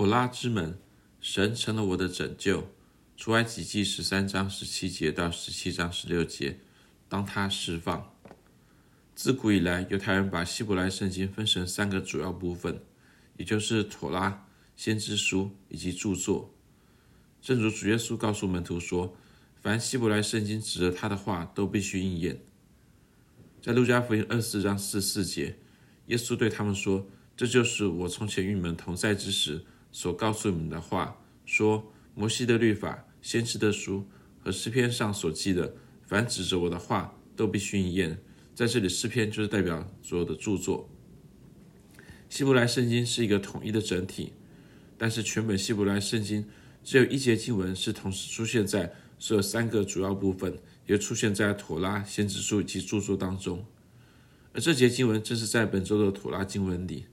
妥拉之门，神成了我的拯救。出埃及记十三章十七节到十七章十六节，当他释放。自古以来，犹太人把希伯来圣经分成三个主要部分，也就是妥拉、先知书以及著作。正如主耶稣告诉门徒说：“凡希伯来圣经指着他的话，都必须应验。”在路加福音二十四章四十四节，耶稣对他们说：“这就是我从前与你们同在之时所告诉你们的话，说摩西的律法、先知的书和诗篇上所记的，凡指着我的话，都必须应验。”在这里，诗篇就是代表所有的著作。希伯来圣经是一个统一的整体，但是全本希伯来圣经只有一节经文是同时出现在所有三个主要部分，也出现在妥拉、先知书以及著作当中。而这节经文正是在本周的妥拉经文里。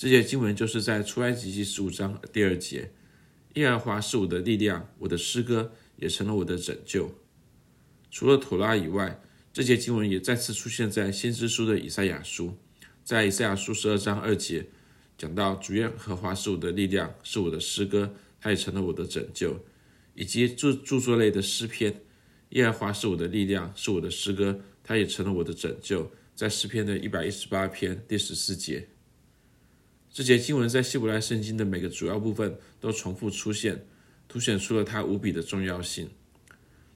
这节经文就是在出埃及记十五章第二节：“耶和华是我的力量，我的诗歌也成了我的拯救。”除了妥拉以外，这节经文也再次出现在先知书的以赛亚书，在以赛亚书十二章二节讲到主耶和华是我的力量，是我的诗歌，他也成了我的拯救，以及著著作类的诗篇，耶和华是我的力量，是我的诗歌，他也成了我的拯救，在诗篇的一百一十八篇第十四节。这节经文在希伯来圣经的每个主要部分都重复出现，凸显出了它无比的重要性。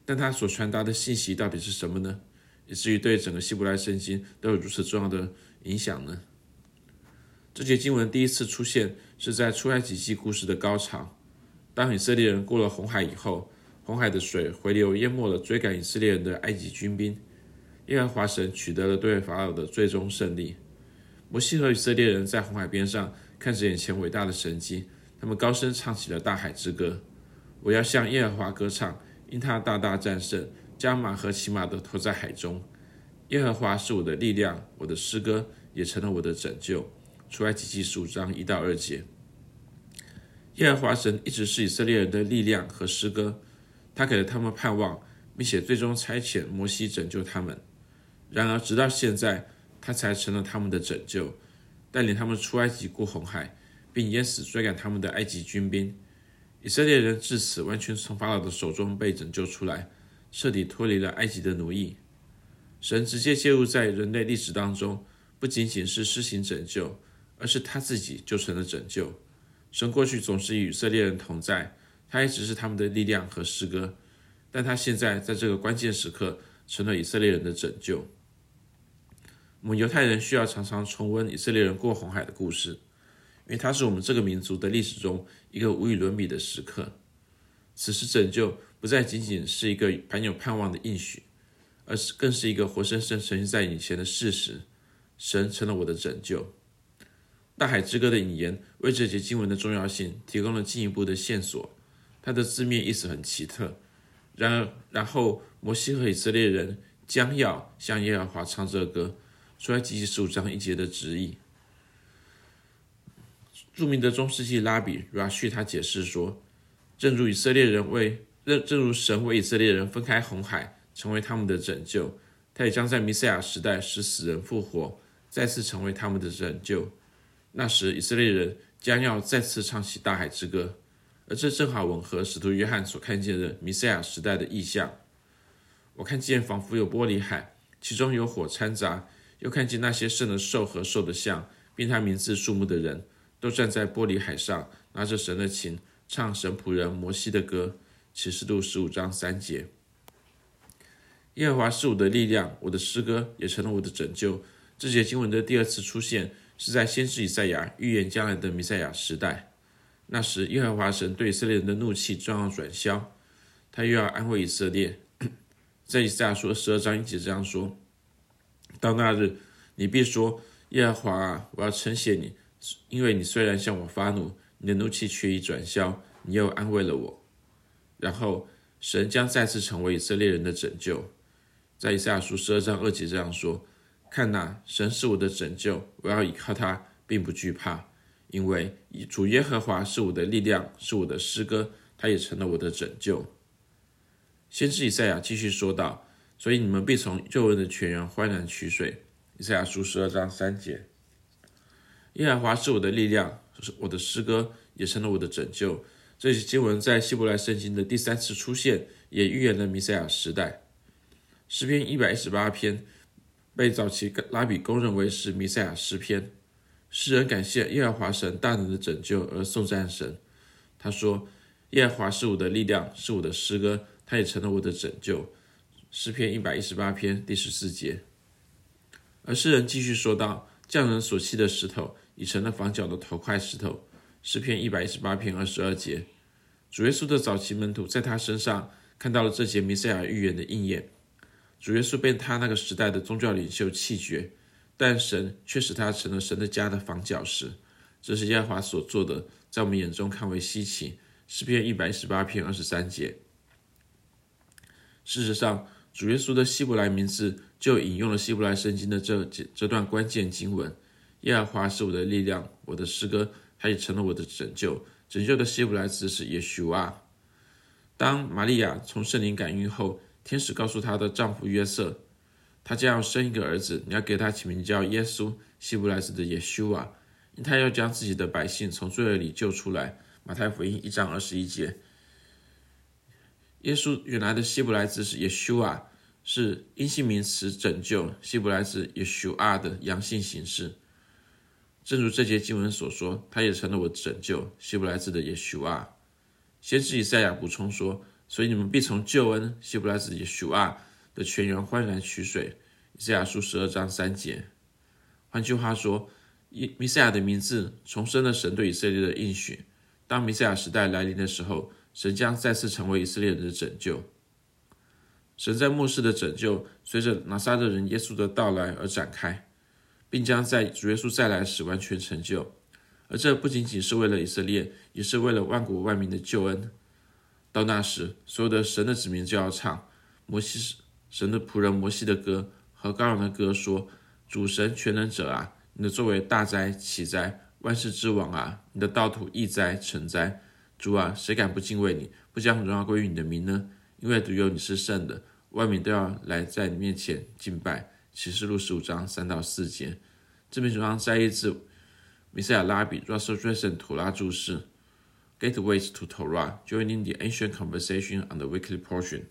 但它所传达的信息到底是什么呢？以至于对整个希伯来圣经都有如此重要的影响呢？这节经文第一次出现是在出埃及记故事的高潮，当以色列人过了红海以后，红海的水回流淹没了追赶以色列人的埃及军兵，耶和华神取得了对法老的最终胜利。摩西和以色列人在红海边上看着眼前伟大的神迹，他们高声唱起了大海之歌：我要向耶和华歌唱，因他大大战胜。将马和骑马的投在海中。耶和华是我的力量，我的诗歌也成了我的拯救。出埃及记十五章一到二节。耶和华神一直是以色列人的力量和诗歌，他给了他们盼望，并且最终差遣摩西拯救他们。然而，直到现在，他才成了他们的拯救，带领他们出埃及过红海，并淹死追赶他们的埃及军兵。以色列人至此完全从法老的手中被拯救出来。彻底脱离了埃及的奴役，神直接介入在人类历史当中，不仅仅是施行拯救，而是他自己就成了拯救。神过去总是与以色列人同在，他一直是他们的力量和诗歌，但他现在在这个关键时刻成了以色列人的拯救。我们犹太人需要常常重温以色列人过红海的故事，因为它是我们这个民族的历史中一个无与伦比的时刻。此时拯救不再仅仅是一个满有盼望的应许，而是更是一个活生生呈现在眼前的事实。神成了我的拯救。大海之歌的引言为这节经文的重要性提供了进一步的线索。它的字面意思很奇特。然而，然后摩西和以色列人将要向耶和华唱这歌，出来记十五章一节的直译。著名的中世纪拉比 Rashi 他解释说。正如以色列人为，正如神为以色列人分开红海，成为他们的拯救，他也将在弥赛亚时代使死人复活，再次成为他们的拯救。那时以色列人将要再次唱起大海之歌，而这正好吻合使徒约翰所看见的弥赛亚时代的意象。我看见仿佛有玻璃海，其中有火掺杂，又看见那些圣的兽和兽的像，并他名字数目的人，都站在玻璃海上，拿着神的琴。唱神仆人摩西的歌，启示录十五章三节。耶和华是我的力量，我的诗歌也成了我的拯救。这节经文的第二次出现是在先知以赛亚预言将来的弥赛亚时代。那时，耶和华神对以色列人的怒气正要转消，他又要安慰以色列。在以赛亚书十二章一节这样说：“到那日，你必说：耶和华啊，我要称谢你，因为你虽然向我发怒。”你的怒气却已转消，你又安慰了我。然后神将再次成为以色列人的拯救，在以赛亚书十二章二节这样说：“看哪，神是我的拯救，我要依靠他，并不惧怕，因为主耶和华是我的力量，是我的诗歌，他也成了我的拯救。”先知以赛亚继续说道：“所以你们必从救恩的泉源欢然取水。”以赛亚书十二章三节。耶和华是我的力量，是我的诗歌也成了我的拯救。这些经文在希伯来圣经的第三次出现，也预言了弥赛亚时代。诗篇一百一十八篇被早期拉比公认为是弥赛亚诗篇。诗人感谢耶和华神大能的拯救而颂赞神。他说：“耶和华是我的力量，是我的诗歌，他也成了我的拯救。”诗篇一百一十八篇第十四节。而诗人继续说道：“匠人所弃的石头，已成了房角的头块石头。”诗篇一百一十八篇二十二节。主耶稣的早期门徒在他身上看到了这节弥赛亚预言的应验。主耶稣被他那个时代的宗教领袖弃绝，但神却使他成了神的家的房角石。这是耶和华所做的，在我们眼中看为稀奇。诗篇一百一十八篇二十三节。事实上，主耶稣的希伯来名字就引用了希伯来圣经的这这段关键经文：“耶和华是我的力量，我的诗歌，他也成了我的拯救。”拯救的希伯来字是耶稣啊。当玛利亚从圣灵感孕后，天使告诉她的丈夫约瑟，她将要生一个儿子，你要给他起名叫耶稣，希伯来字的耶稣啊，因他要将自己的百姓从罪恶里救出来。马太福音一章二十一节。耶稣原来的希伯来字是耶修啊，是阴性名词拯救，希伯来字耶修啊的阳性形式。正如这节经文所说，他也成了我拯救，希伯来字的耶修啊。先知以赛亚补充说，所以你们必从救恩，希伯来字耶修啊的泉源欢然取水。以赛亚书十二章三节。换句话说，弥赛亚的名字重申了神对以色列的应许。当弥赛亚时代来临的时候，神将再次成为以色列人的拯救。神在末世的拯救，随着拿撒勒人耶稣的到来而展开，并将在主耶稣再来时完全成就。而这不仅仅是为了以色列，也是为了万国万民的救恩。到那时，所有的神的子民就要唱摩西神的仆人摩西的歌和羔羊的歌，说：“主神全能者啊，你的作为大哉奇哉，万世之王啊，你的道途易哉成哉。”主啊，谁敢不敬畏你，不将荣耀归于你的名呢？因为独有你是圣的，万民都要来在你面前敬拜。启示录十五章三到四节。这篇文章摘译自弥赛亚拉比 Russell Drayson 图拉注释。Gateways to Torah, joining the ancient conversation on the weekly portion.